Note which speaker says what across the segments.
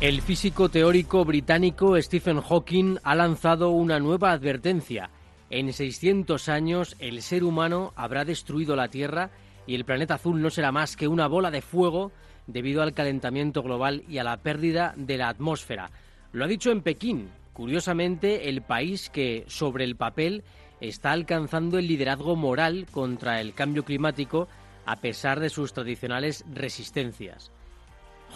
Speaker 1: El físico teórico británico Stephen Hawking ha lanzado una nueva advertencia. En 600 años el ser humano habrá destruido la Tierra y el planeta azul no será más que una bola de fuego debido al calentamiento global y a la pérdida de la atmósfera. Lo ha dicho en Pekín, curiosamente el país que sobre el papel está alcanzando el liderazgo moral contra el cambio climático a pesar de sus tradicionales resistencias.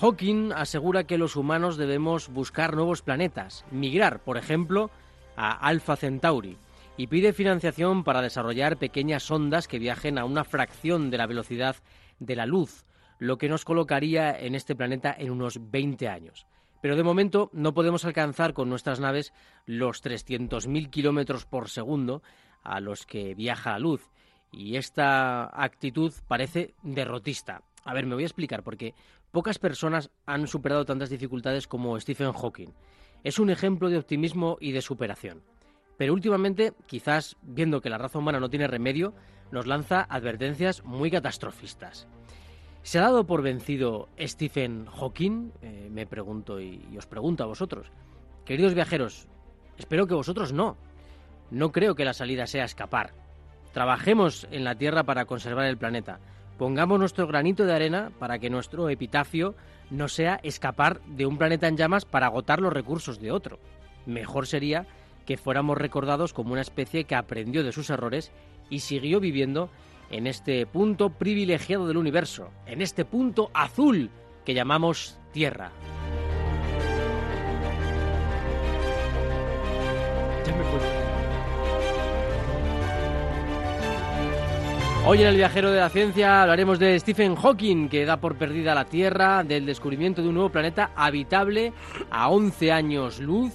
Speaker 1: Hawking asegura que los humanos debemos buscar nuevos planetas, migrar, por ejemplo, a Alpha Centauri, y pide financiación para desarrollar pequeñas ondas que viajen a una fracción de la velocidad de la luz, lo que nos colocaría en este planeta en unos 20 años. Pero de momento no podemos alcanzar con nuestras naves los 300.000 kilómetros por segundo a los que viaja la luz, y esta actitud parece derrotista. A ver, me voy a explicar, porque Pocas personas han superado tantas dificultades como Stephen Hawking. Es un ejemplo de optimismo y de superación. Pero últimamente, quizás viendo que la raza humana no tiene remedio, nos lanza advertencias muy catastrofistas. ¿Se ha dado por vencido Stephen Hawking? Eh, me pregunto y, y os pregunto a vosotros. Queridos viajeros, espero que vosotros no. No creo que la salida sea escapar. Trabajemos en la Tierra para conservar el planeta. Pongamos nuestro granito de arena para que nuestro epitafio no sea escapar de un planeta en llamas para agotar los recursos de otro. Mejor sería que fuéramos recordados como una especie que aprendió de sus errores y siguió viviendo en este punto privilegiado del universo, en este punto azul que llamamos Tierra. Hoy en el Viajero de la Ciencia hablaremos de Stephen Hawking, que da por perdida la Tierra, del descubrimiento de un nuevo planeta habitable a 11 años luz,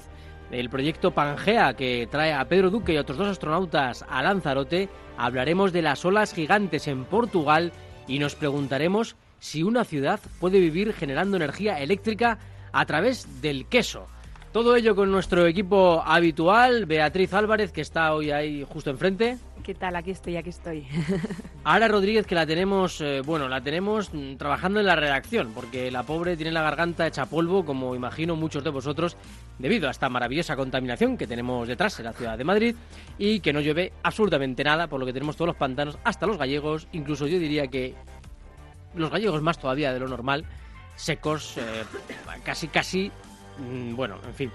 Speaker 1: del proyecto Pangea, que trae a Pedro Duque y a otros dos astronautas a Lanzarote, hablaremos de las olas gigantes en Portugal y nos preguntaremos si una ciudad puede vivir generando energía eléctrica a través del queso. Todo ello con nuestro equipo habitual, Beatriz Álvarez, que está hoy ahí justo enfrente.
Speaker 2: ¿Qué tal? Aquí estoy, aquí estoy.
Speaker 1: Ara Rodríguez, que la tenemos, eh, bueno, la tenemos trabajando en la redacción, porque la pobre tiene la garganta hecha polvo, como imagino muchos de vosotros, debido a esta maravillosa contaminación que tenemos detrás en la ciudad de Madrid y que no llueve absolutamente nada, por lo que tenemos todos los pantanos, hasta los gallegos, incluso yo diría que los gallegos más todavía de lo normal, secos, eh, casi, casi, mm, bueno, en fin.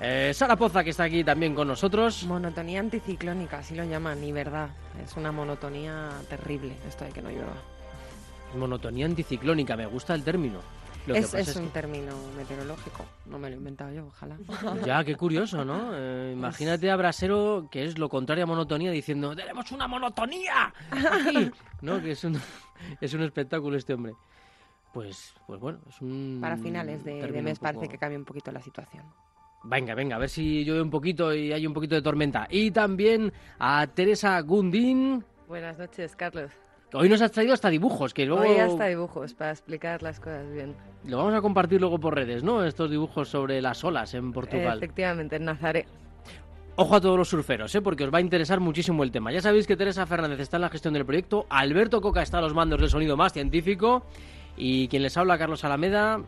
Speaker 1: Eh, Sara Poza, que está aquí también con nosotros.
Speaker 2: Monotonía anticiclónica, así lo llaman, y verdad. Es una monotonía terrible esto de que no llueva.
Speaker 1: Monotonía anticiclónica, me gusta el término. Lo
Speaker 2: es
Speaker 1: que pasa
Speaker 2: es un término meteorológico, no me lo he inventado yo, ojalá.
Speaker 1: Ya, qué curioso, ¿no? Eh, imagínate a Brasero, que es lo contrario a monotonía, diciendo, tenemos una monotonía aquí, ¿no? Que es un, es un espectáculo este hombre. Pues, pues bueno, es un...
Speaker 2: Para finales de, de mes
Speaker 1: poco-
Speaker 2: parece que cambia un poquito la situación.
Speaker 1: Venga, venga, a ver si llueve un poquito y hay un poquito de tormenta. Y también a Teresa Gundín,
Speaker 3: Buenas noches, Carlos.
Speaker 1: hoy nos has traído hasta dibujos, que luego
Speaker 3: Hoy hasta dibujos para explicar las cosas bien.
Speaker 1: lo vamos a compartir luego por redes, ¿no? Estos dibujos sobre las olas en Portugal.
Speaker 3: Efectivamente, en Nazaré.
Speaker 1: Ojo a todos los surferos, ¿eh? porque os va a interesar muchísimo el tema. Ya sabéis que Teresa Fernández está en la gestión del proyecto, Alberto Coca está a los mandos del sonido más científico y quien les habla, Carlos Alameda,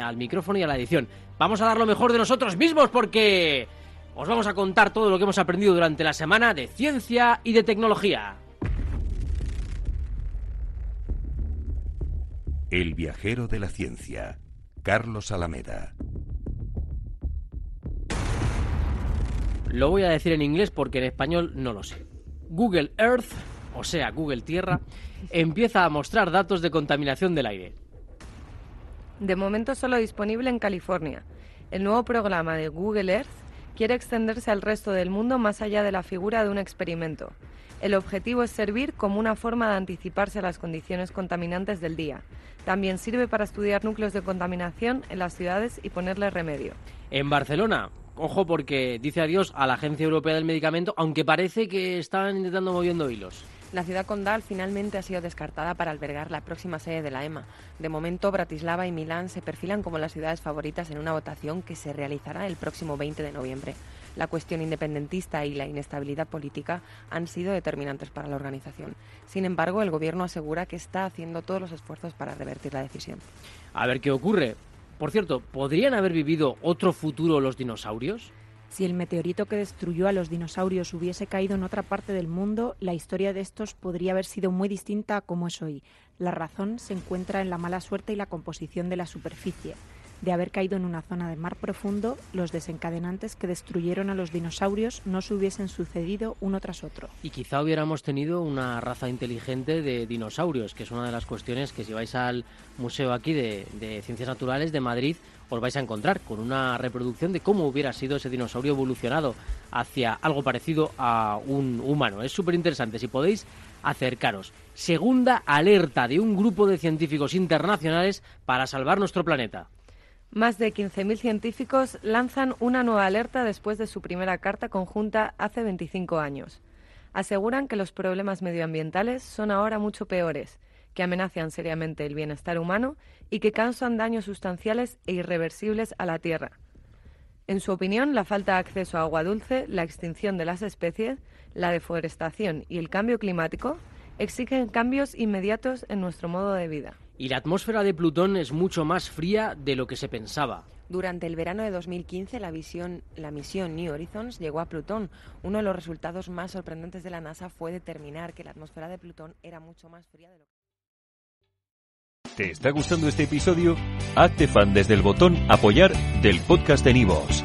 Speaker 1: al micrófono y a la edición. Vamos a dar lo mejor de nosotros mismos porque os vamos a contar todo lo que hemos aprendido durante la semana de ciencia y de tecnología.
Speaker 4: El viajero de la ciencia, Carlos Alameda.
Speaker 1: Lo voy a decir en inglés porque en español no lo sé. Google Earth, o sea, Google Tierra, empieza a mostrar datos de contaminación del aire.
Speaker 3: De momento solo disponible en California. El nuevo programa de Google Earth quiere extenderse al resto del mundo más allá de la figura de un experimento. El objetivo es servir como una forma de anticiparse a las condiciones contaminantes del día. También sirve para estudiar núcleos de contaminación en las ciudades y ponerle remedio.
Speaker 1: En Barcelona, ojo porque dice adiós a la Agencia Europea del Medicamento, aunque parece que están intentando moviendo hilos.
Speaker 2: La ciudad condal finalmente ha sido descartada para albergar la próxima sede de la EMA. De momento, Bratislava y Milán se perfilan como las ciudades favoritas en una votación que se realizará el próximo 20 de noviembre. La cuestión independentista y la inestabilidad política han sido determinantes para la organización. Sin embargo, el gobierno asegura que está haciendo todos los esfuerzos para revertir la decisión.
Speaker 1: A ver qué ocurre. Por cierto, ¿podrían haber vivido otro futuro los dinosaurios?
Speaker 5: Si el meteorito que destruyó a los dinosaurios hubiese caído en otra parte del mundo, la historia de estos podría haber sido muy distinta a como es hoy. La razón se encuentra en la mala suerte y la composición de la superficie. De haber caído en una zona de mar profundo, los desencadenantes que destruyeron a los dinosaurios no se hubiesen sucedido uno tras otro.
Speaker 1: Y quizá hubiéramos tenido una raza inteligente de dinosaurios, que es una de las cuestiones que si vais al museo aquí de, Ciencias Naturales de Madrid, os vais a encontrar con una reproducción de cómo hubiera sido ese dinosaurio evolucionado hacia algo parecido a un humano. Es súper interesante, si podéis acercaros. Segunda alerta de un grupo de científicos internacionales para salvar nuestro planeta.
Speaker 3: Más de 15.000 científicos lanzan una nueva alerta después de su primera carta conjunta hace 25 años. Aseguran que los problemas medioambientales son ahora mucho peores, que amenazan seriamente el bienestar humano y que causan daños sustanciales e irreversibles a la Tierra. En su opinión, la falta de acceso a agua dulce, la extinción de las especies, la deforestación y el cambio climático exigen cambios inmediatos en nuestro modo de vida.
Speaker 1: Y la atmósfera de Plutón es mucho más fría de lo que se pensaba.
Speaker 2: Durante el verano de 2015, la, visión, la misión New Horizons llegó a Plutón. Uno de los resultados más sorprendentes de la NASA fue determinar que la atmósfera de Plutón era mucho más fría de lo que...
Speaker 6: ¿Te está gustando este episodio? Hazte fan desde el botón Apoyar del podcast de Nivos.